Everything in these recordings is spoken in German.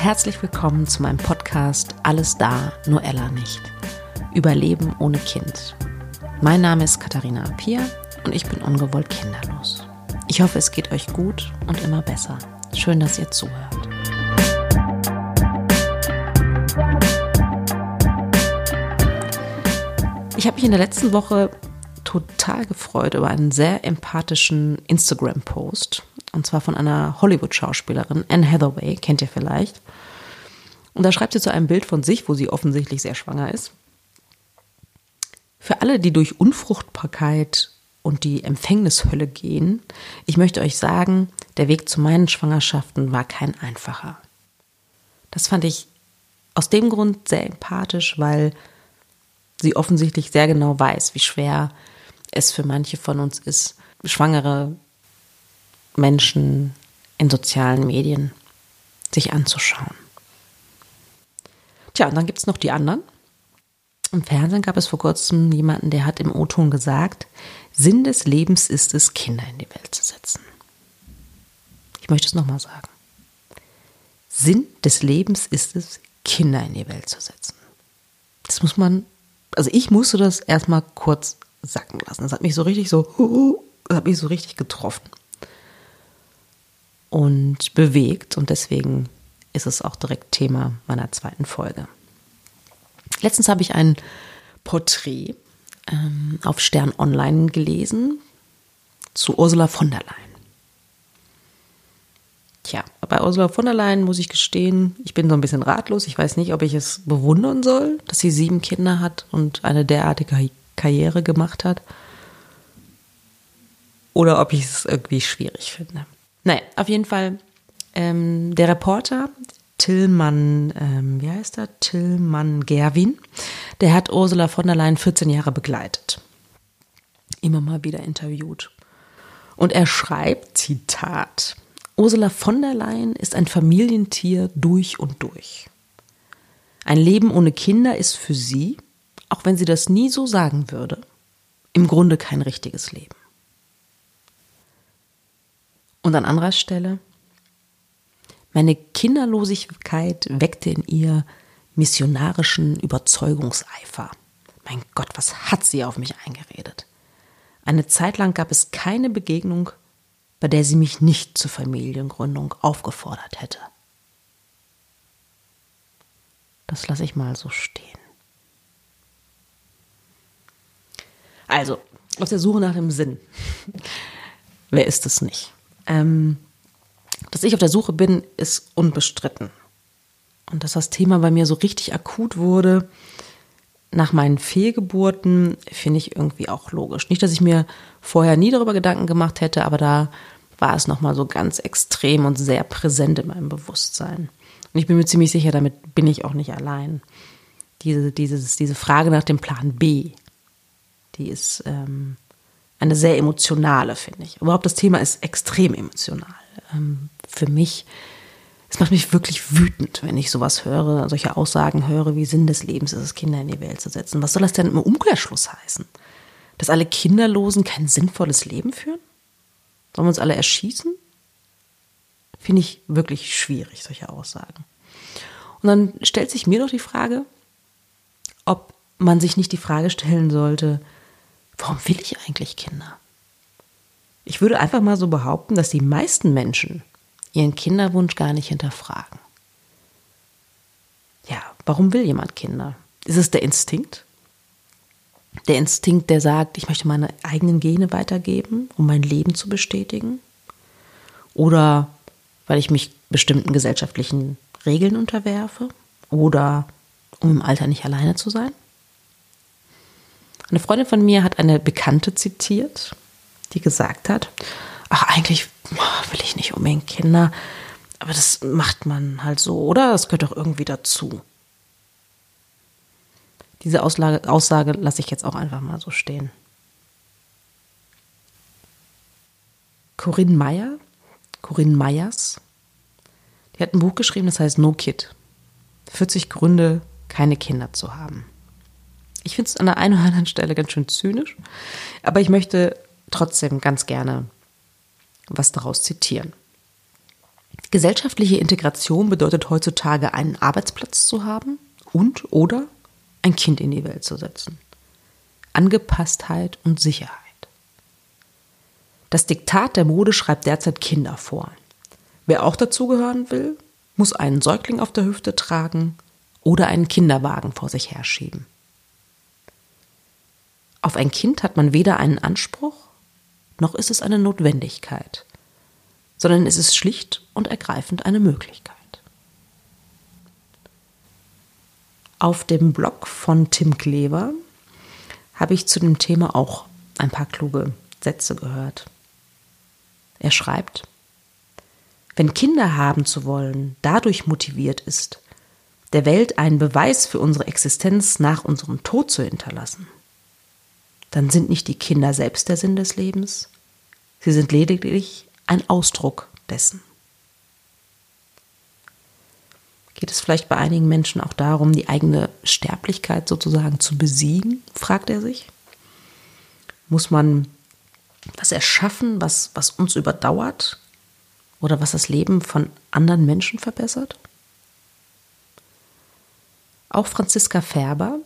herzlich willkommen zu meinem Podcast Alles da, nur Ella nicht. Überleben ohne Kind. Mein Name ist Katharina Apia und ich bin ungewollt kinderlos. Ich hoffe, es geht euch gut und immer besser. Schön, dass ihr zuhört. Ich habe mich in der letzten Woche total gefreut über einen sehr empathischen Instagram-Post. Und zwar von einer Hollywood-Schauspielerin, Anne Hathaway, kennt ihr vielleicht. Und da schreibt sie zu einem Bild von sich, wo sie offensichtlich sehr schwanger ist. Für alle, die durch Unfruchtbarkeit und die Empfängnishölle gehen, ich möchte euch sagen, der Weg zu meinen Schwangerschaften war kein einfacher. Das fand ich aus dem Grund sehr empathisch, weil sie offensichtlich sehr genau weiß, wie schwer es für manche von uns ist, schwangere Menschen in sozialen Medien sich anzuschauen. Tja, und dann gibt es noch die anderen. Im Fernsehen gab es vor kurzem jemanden, der hat im O-Ton gesagt, Sinn des Lebens ist es, Kinder in die Welt zu setzen. Ich möchte es nochmal sagen. Sinn des Lebens ist es, Kinder in die Welt zu setzen. Das muss man, also ich musste das erstmal kurz sacken lassen. Das hat mich so richtig so, hat mich so richtig getroffen und bewegt und deswegen ist es auch direkt Thema meiner zweiten Folge. Letztens habe ich ein Porträt ähm, auf Stern Online gelesen zu Ursula von der Leyen. Tja, bei Ursula von der Leyen muss ich gestehen, ich bin so ein bisschen ratlos. Ich weiß nicht, ob ich es bewundern soll, dass sie sieben Kinder hat und eine derartige Karriere gemacht hat. Oder ob ich es irgendwie schwierig finde. Naja, auf jeden Fall ähm, der Reporter Tillmann, ähm, wie heißt er? Tillmann Gerwin, der hat Ursula von der Leyen 14 Jahre begleitet. Immer mal wieder interviewt. Und er schreibt, Zitat, Ursula von der Leyen ist ein Familientier durch und durch. Ein Leben ohne Kinder ist für sie, auch wenn sie das nie so sagen würde, im Grunde kein richtiges Leben. Und an anderer Stelle, meine Kinderlosigkeit weckte in ihr missionarischen Überzeugungseifer. Mein Gott, was hat sie auf mich eingeredet? Eine Zeit lang gab es keine Begegnung, bei der sie mich nicht zur Familiengründung aufgefordert hätte. Das lasse ich mal so stehen. Also, auf der Suche nach dem Sinn. Wer ist es nicht? Ähm, dass ich auf der Suche bin, ist unbestritten. Und dass das Thema bei mir so richtig akut wurde nach meinen Fehlgeburten, finde ich irgendwie auch logisch. Nicht, dass ich mir vorher nie darüber Gedanken gemacht hätte, aber da war es nochmal so ganz extrem und sehr präsent in meinem Bewusstsein. Und ich bin mir ziemlich sicher, damit bin ich auch nicht allein. Diese, dieses, diese Frage nach dem Plan B, die ist ähm, eine sehr emotionale, finde ich. Überhaupt das Thema ist extrem emotional. Ähm, für mich, es macht mich wirklich wütend, wenn ich sowas höre, solche Aussagen höre, wie Sinn des Lebens ist es, Kinder in die Welt zu setzen. Was soll das denn im Umkehrschluss heißen? Dass alle Kinderlosen kein sinnvolles Leben führen? Sollen wir uns alle erschießen? Finde ich wirklich schwierig, solche Aussagen. Und dann stellt sich mir doch die Frage, ob man sich nicht die Frage stellen sollte, warum will ich eigentlich Kinder? Ich würde einfach mal so behaupten, dass die meisten Menschen ihren Kinderwunsch gar nicht hinterfragen. Ja, warum will jemand Kinder? Ist es der Instinkt? Der Instinkt, der sagt, ich möchte meine eigenen Gene weitergeben, um mein Leben zu bestätigen? Oder weil ich mich bestimmten gesellschaftlichen Regeln unterwerfe? Oder um im Alter nicht alleine zu sein? Eine Freundin von mir hat eine Bekannte zitiert, die gesagt hat, ach eigentlich will ich nicht unbedingt Kinder, aber das macht man halt so, oder? Das gehört doch irgendwie dazu. Diese Auslage, Aussage lasse ich jetzt auch einfach mal so stehen. Corinne Meyer, Corinne Meyers, die hat ein Buch geschrieben, das heißt No Kid. 40 Gründe, keine Kinder zu haben. Ich finde es an der einen oder anderen Stelle ganz schön zynisch, aber ich möchte trotzdem ganz gerne was daraus zitieren. Gesellschaftliche Integration bedeutet heutzutage einen Arbeitsplatz zu haben und oder ein Kind in die Welt zu setzen. Angepasstheit und Sicherheit. Das Diktat der Mode schreibt derzeit Kinder vor. Wer auch dazugehören will, muss einen Säugling auf der Hüfte tragen oder einen Kinderwagen vor sich herschieben. Auf ein Kind hat man weder einen Anspruch, noch ist es eine Notwendigkeit, sondern es ist schlicht und ergreifend eine Möglichkeit. Auf dem Blog von Tim Klever habe ich zu dem Thema auch ein paar kluge Sätze gehört. Er schreibt, wenn Kinder haben zu wollen dadurch motiviert ist, der Welt einen Beweis für unsere Existenz nach unserem Tod zu hinterlassen, dann sind nicht die Kinder selbst der Sinn des Lebens, sie sind lediglich ein Ausdruck dessen. Geht es vielleicht bei einigen Menschen auch darum, die eigene Sterblichkeit sozusagen zu besiegen, fragt er sich? Muss man was erschaffen, was, was uns überdauert oder was das Leben von anderen Menschen verbessert? Auch Franziska Färber,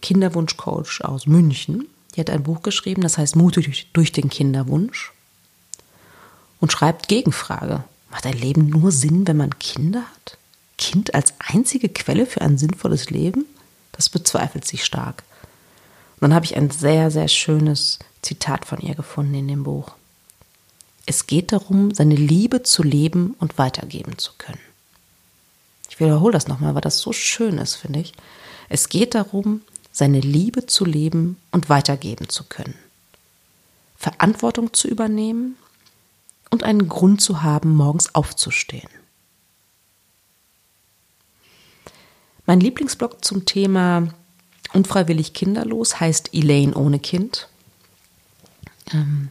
Kinderwunschcoach aus München, die hat ein Buch geschrieben, das heißt Mut durch, durch den Kinderwunsch und schreibt Gegenfrage. Macht ein Leben nur Sinn, wenn man Kinder hat? Kind als einzige Quelle für ein sinnvolles Leben? Das bezweifelt sie stark. Und dann habe ich ein sehr, sehr schönes Zitat von ihr gefunden in dem Buch. Es geht darum, seine Liebe zu leben und weitergeben zu können. Ich wiederhole das nochmal, weil das so schön ist, finde ich. Es geht darum, seine Liebe zu leben und weitergeben zu können. Verantwortung zu übernehmen und einen Grund zu haben, morgens aufzustehen. Mein Lieblingsblog zum Thema unfreiwillig kinderlos heißt Elaine ohne Kind. Ähm,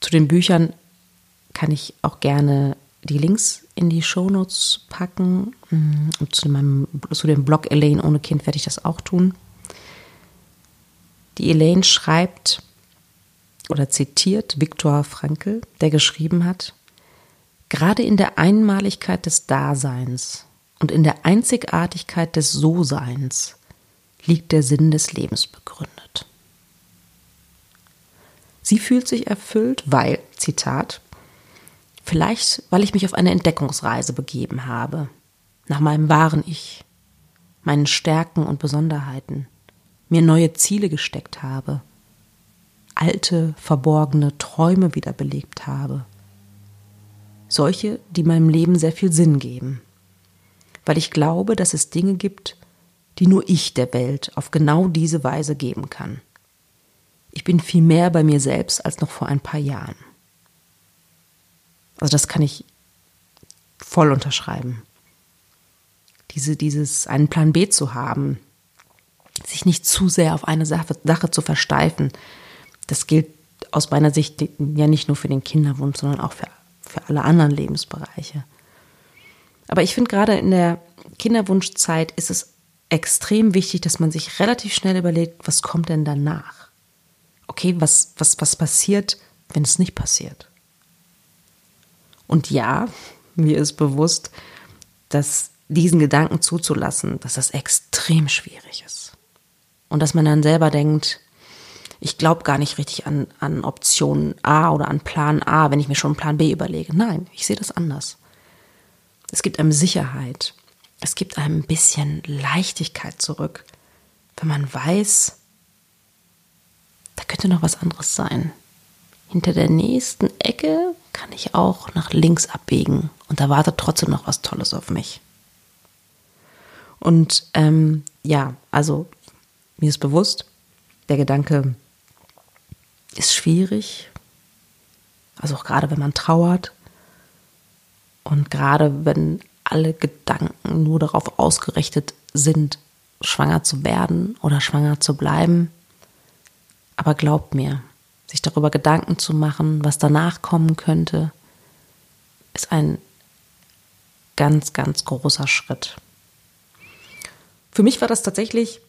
zu den Büchern kann ich auch gerne die Links in die Shownotes packen. Und zu, meinem, zu dem Blog Elaine ohne Kind werde ich das auch tun. Die Elaine schreibt, oder zitiert Viktor Frankl, der geschrieben hat, Gerade in der Einmaligkeit des Daseins und in der Einzigartigkeit des So-Seins liegt der Sinn des Lebens begründet. Sie fühlt sich erfüllt, weil, Zitat, vielleicht weil ich mich auf eine Entdeckungsreise begeben habe, nach meinem wahren Ich, meinen Stärken und Besonderheiten, mir neue Ziele gesteckt habe alte, verborgene Träume wiederbelebt habe. Solche, die meinem Leben sehr viel Sinn geben. Weil ich glaube, dass es Dinge gibt, die nur ich der Welt auf genau diese Weise geben kann. Ich bin viel mehr bei mir selbst als noch vor ein paar Jahren. Also das kann ich voll unterschreiben. Diese, dieses, einen Plan B zu haben, sich nicht zu sehr auf eine Sache, Sache zu versteifen, das gilt aus meiner Sicht ja nicht nur für den Kinderwunsch, sondern auch für, für alle anderen Lebensbereiche. Aber ich finde gerade in der Kinderwunschzeit ist es extrem wichtig, dass man sich relativ schnell überlegt, was kommt denn danach? Okay, was, was, was passiert, wenn es nicht passiert? Und ja, mir ist bewusst, dass diesen Gedanken zuzulassen, dass das extrem schwierig ist. Und dass man dann selber denkt, ich glaube gar nicht richtig an, an Option A oder an Plan A, wenn ich mir schon Plan B überlege. Nein, ich sehe das anders. Es gibt einem Sicherheit. Es gibt einem ein bisschen Leichtigkeit zurück, wenn man weiß, da könnte noch was anderes sein. Hinter der nächsten Ecke kann ich auch nach links abbiegen und da wartet trotzdem noch was Tolles auf mich. Und ähm, ja, also mir ist bewusst, der Gedanke, ist schwierig. Also auch gerade wenn man trauert und gerade wenn alle Gedanken nur darauf ausgerichtet sind, schwanger zu werden oder schwanger zu bleiben. Aber glaubt mir, sich darüber Gedanken zu machen, was danach kommen könnte, ist ein ganz, ganz großer Schritt. Für mich war das tatsächlich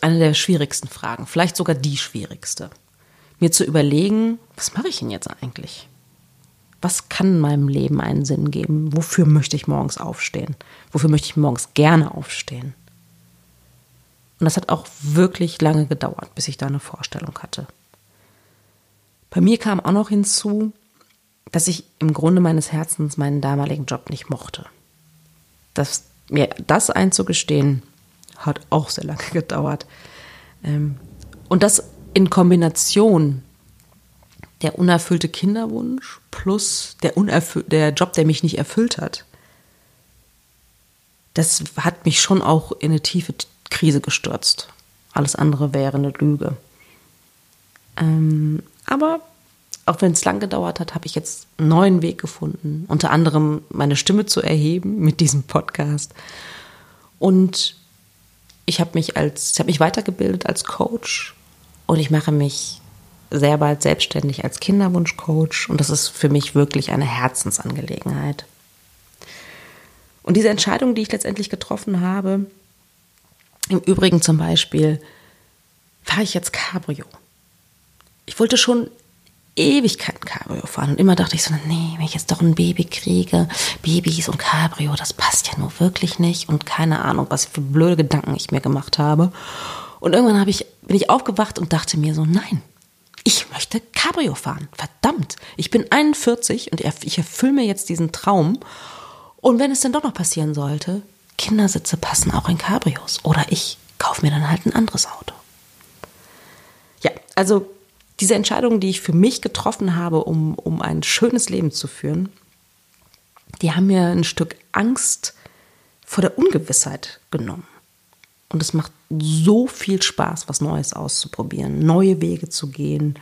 eine der schwierigsten Fragen, vielleicht sogar die schwierigste. Mir zu überlegen, was mache ich denn jetzt eigentlich? Was kann meinem Leben einen Sinn geben? Wofür möchte ich morgens aufstehen? Wofür möchte ich morgens gerne aufstehen? Und das hat auch wirklich lange gedauert, bis ich da eine Vorstellung hatte. Bei mir kam auch noch hinzu, dass ich im Grunde meines Herzens meinen damaligen Job nicht mochte. Das, mir das einzugestehen, hat auch sehr lange gedauert. Ähm, und das in Kombination der unerfüllte Kinderwunsch plus der, der Job, der mich nicht erfüllt hat, das hat mich schon auch in eine tiefe Krise gestürzt. Alles andere wäre eine Lüge. Ähm, aber auch wenn es lang gedauert hat, habe ich jetzt einen neuen Weg gefunden, unter anderem meine Stimme zu erheben mit diesem Podcast. Und ich habe mich als, ich mich weitergebildet als Coach und ich mache mich sehr bald selbstständig als Kinderwunschcoach und das ist für mich wirklich eine Herzensangelegenheit. Und diese Entscheidung, die ich letztendlich getroffen habe, im Übrigen zum Beispiel, fahre ich jetzt Cabrio. Ich wollte schon Ewigkeiten Cabrio fahren und immer dachte ich so, nee, wenn ich jetzt doch ein Baby kriege, Babys und Cabrio, das passt ja nur wirklich nicht und keine Ahnung, was für blöde Gedanken ich mir gemacht habe. Und irgendwann habe ich, bin ich aufgewacht und dachte mir so, nein, ich möchte Cabrio fahren. Verdammt, ich bin 41 und ich erfülle mir jetzt diesen Traum. Und wenn es dann doch noch passieren sollte, Kindersitze passen auch in Cabrios. Oder ich kaufe mir dann halt ein anderes Auto. Ja, also diese Entscheidungen, die ich für mich getroffen habe, um, um ein schönes Leben zu führen, die haben mir ein Stück Angst vor der Ungewissheit genommen. Und es macht so viel Spaß, was Neues auszuprobieren, neue Wege zu gehen,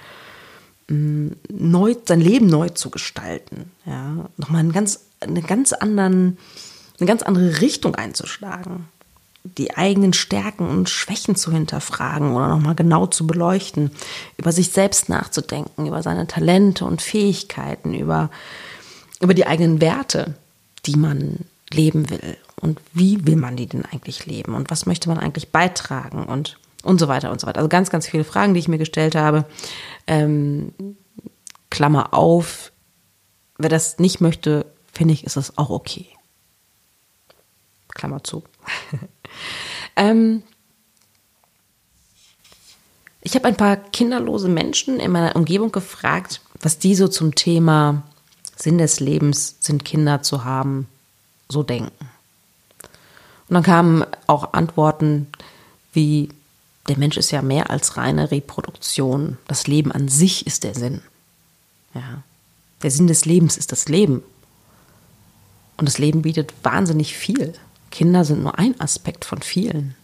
mm, neu, sein Leben neu zu gestalten. Ja, nochmal einen ganz, eine ganz anderen, eine ganz andere Richtung einzuschlagen die eigenen Stärken und Schwächen zu hinterfragen oder nochmal genau zu beleuchten, über sich selbst nachzudenken, über seine Talente und Fähigkeiten, über, über die eigenen Werte, die man leben will und wie will man die denn eigentlich leben und was möchte man eigentlich beitragen und und so weiter und so weiter. Also ganz, ganz viele Fragen, die ich mir gestellt habe. Ähm, Klammer auf, wer das nicht möchte, finde ich, ist es auch okay. Klammer zu. ähm, ich habe ein paar kinderlose Menschen in meiner Umgebung gefragt, was die so zum Thema Sinn des Lebens sind Kinder zu haben, so denken. Und dann kamen auch Antworten wie, der Mensch ist ja mehr als reine Reproduktion. Das Leben an sich ist der Sinn. Ja. Der Sinn des Lebens ist das Leben. Und das Leben bietet wahnsinnig viel. Kinder sind nur ein Aspekt von vielen.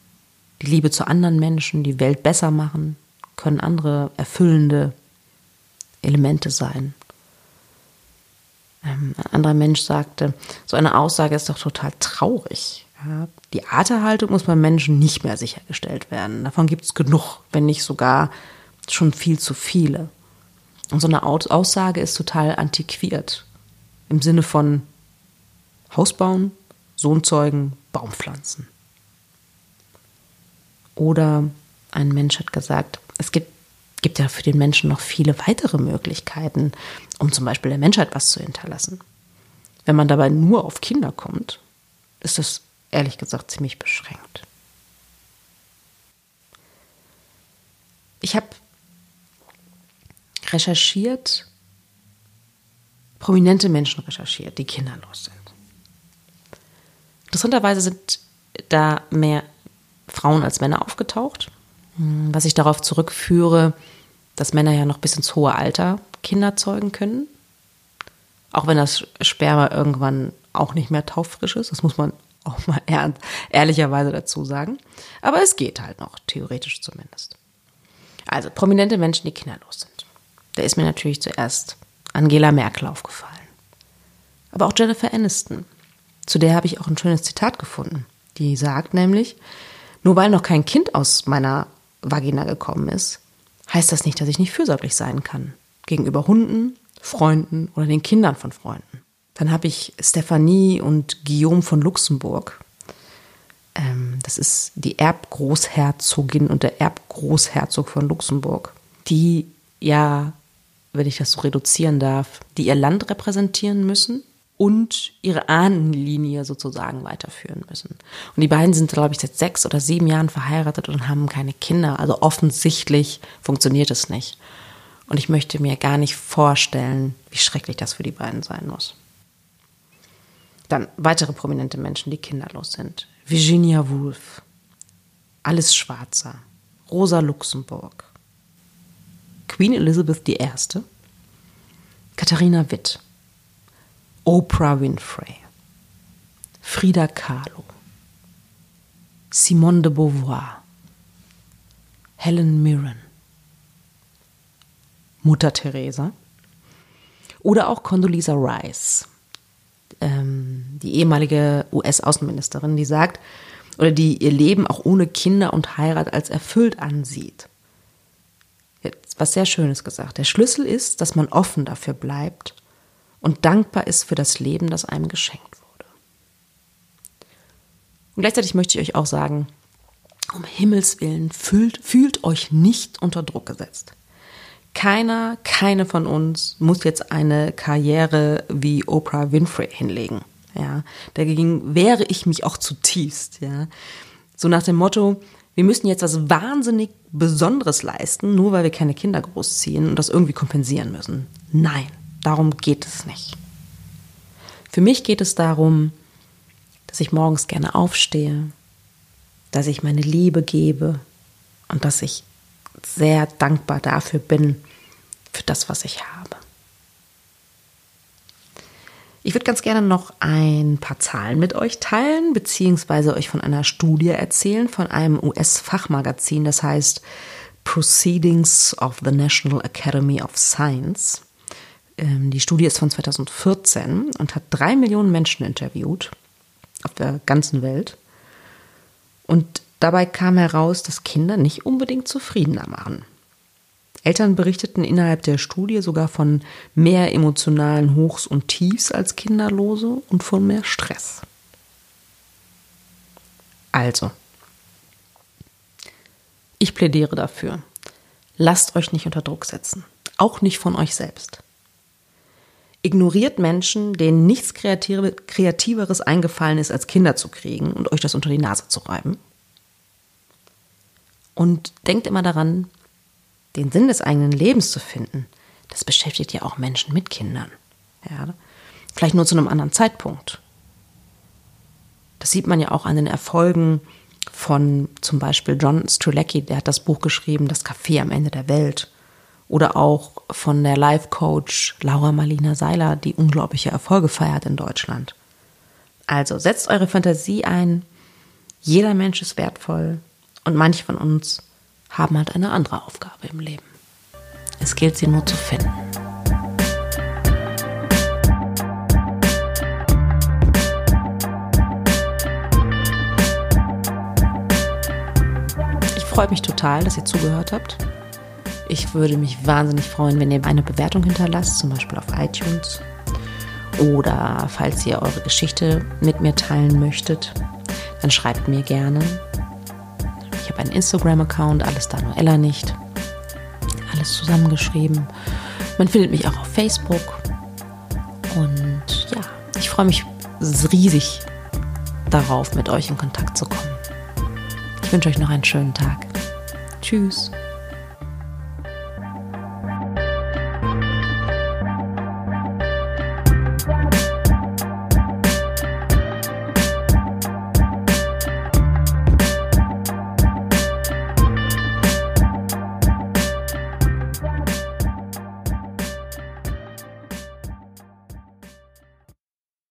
Die Liebe zu anderen Menschen, die Welt besser machen, können andere erfüllende Elemente sein. Ähm, ein anderer Mensch sagte, so eine Aussage ist doch total traurig. Die Arterhaltung muss beim Menschen nicht mehr sichergestellt werden. Davon gibt es genug, wenn nicht sogar schon viel zu viele. Und so eine Aussage ist total antiquiert. Im Sinne von Haus bauen, Sohn zeugen, Baum pflanzen. Oder ein Mensch hat gesagt, es gibt, gibt ja für den Menschen noch viele weitere Möglichkeiten, um zum Beispiel der Menschheit was zu hinterlassen. Wenn man dabei nur auf Kinder kommt, ist das ehrlich gesagt ziemlich beschränkt. Ich habe recherchiert, prominente Menschen recherchiert, die kinderlos sind. Interessanterweise sind da mehr Frauen als Männer aufgetaucht, was ich darauf zurückführe, dass Männer ja noch bis ins hohe Alter Kinder zeugen können. Auch wenn das Sperma irgendwann auch nicht mehr tauffrisch ist, das muss man auch mal ehr ehrlicherweise dazu sagen. Aber es geht halt noch, theoretisch zumindest. Also prominente Menschen, die kinderlos sind. Da ist mir natürlich zuerst Angela Merkel aufgefallen. Aber auch Jennifer Aniston, zu der habe ich auch ein schönes Zitat gefunden. Die sagt nämlich, nur weil noch kein Kind aus meiner Vagina gekommen ist, heißt das nicht, dass ich nicht fürsorglich sein kann. Gegenüber Hunden, Freunden oder den Kindern von Freunden. Dann habe ich Stephanie und Guillaume von Luxemburg. Ähm, das ist die Erbgroßherzogin und der Erbgroßherzog von Luxemburg, die ja wenn ich das so reduzieren darf, die ihr Land repräsentieren müssen und ihre Ahnenlinie sozusagen weiterführen müssen. Und die beiden sind, glaube ich, seit sechs oder sieben Jahren verheiratet und haben keine Kinder. Also offensichtlich funktioniert es nicht. Und ich möchte mir gar nicht vorstellen, wie schrecklich das für die beiden sein muss. Dann weitere prominente Menschen, die kinderlos sind. Virginia Woolf, Alice Schwarzer, Rosa Luxemburg, Queen Elizabeth I., Katharina Witt, Oprah Winfrey, Frida Kahlo, Simone de Beauvoir, Helen Mirren, Mutter Teresa oder auch Condoleezza Rice, ähm, die ehemalige US-Außenministerin, die sagt, oder die ihr Leben auch ohne Kinder und Heirat als erfüllt ansieht. Jetzt was sehr Schönes gesagt. Der Schlüssel ist, dass man offen dafür bleibt und dankbar ist für das Leben, das einem geschenkt wurde. Und gleichzeitig möchte ich euch auch sagen, um Himmels willen, fühlt, fühlt euch nicht unter Druck gesetzt. Keiner, keine von uns muss jetzt eine Karriere wie Oprah Winfrey hinlegen. Ja, dagegen wehre ich mich auch zutiefst. Ja, so nach dem Motto, wir müssen jetzt was wahnsinnig Besonderes leisten, nur weil wir keine Kinder großziehen und das irgendwie kompensieren müssen. Nein, darum geht es nicht. Für mich geht es darum, dass ich morgens gerne aufstehe, dass ich meine Liebe gebe und dass ich sehr dankbar dafür bin, für das, was ich habe. Ich würde ganz gerne noch ein paar Zahlen mit euch teilen, beziehungsweise euch von einer Studie erzählen, von einem US-Fachmagazin, das heißt Proceedings of the National Academy of Science. Ähm, die Studie ist von 2014 und hat drei Millionen Menschen interviewt auf der ganzen Welt. Und dabei kam heraus, dass Kinder nicht unbedingt zufriedener machen. Eltern berichteten innerhalb der Studie sogar von mehr emotionalen Hochs und Tiefs als Kinderlose und von mehr Stress. Also, ich plädiere dafür, lasst euch nicht unter Druck setzen, auch nicht von euch selbst. Ignoriert Menschen, denen nichts Kreativeres eingefallen ist, als Kinder zu kriegen und euch das unter die Nase zu reiben. Und denkt immer daran, den Sinn des eigenen Lebens zu finden, das beschäftigt ja auch Menschen mit Kindern. Ja? Vielleicht nur zu einem anderen Zeitpunkt. Das sieht man ja auch an den Erfolgen von zum Beispiel John Strzelecki, der hat das Buch geschrieben, Das Café am Ende der Welt. Oder auch von der Life-Coach Laura Marlina Seiler, die unglaubliche Erfolge feiert in Deutschland. Also setzt eure Fantasie ein. Jeder Mensch ist wertvoll und manche von uns haben halt eine andere Aufgabe im Leben. Es gilt, sie nur zu finden. Ich freue mich total, dass ihr zugehört habt. Ich würde mich wahnsinnig freuen, wenn ihr eine Bewertung hinterlasst, zum Beispiel auf iTunes. Oder falls ihr eure Geschichte mit mir teilen möchtet, dann schreibt mir gerne ich habe einen Instagram-Account, alles da nur Ella nicht. Alles zusammengeschrieben. Man findet mich auch auf Facebook. Und ja, ich freue mich riesig darauf, mit euch in Kontakt zu kommen. Ich wünsche euch noch einen schönen Tag. Tschüss.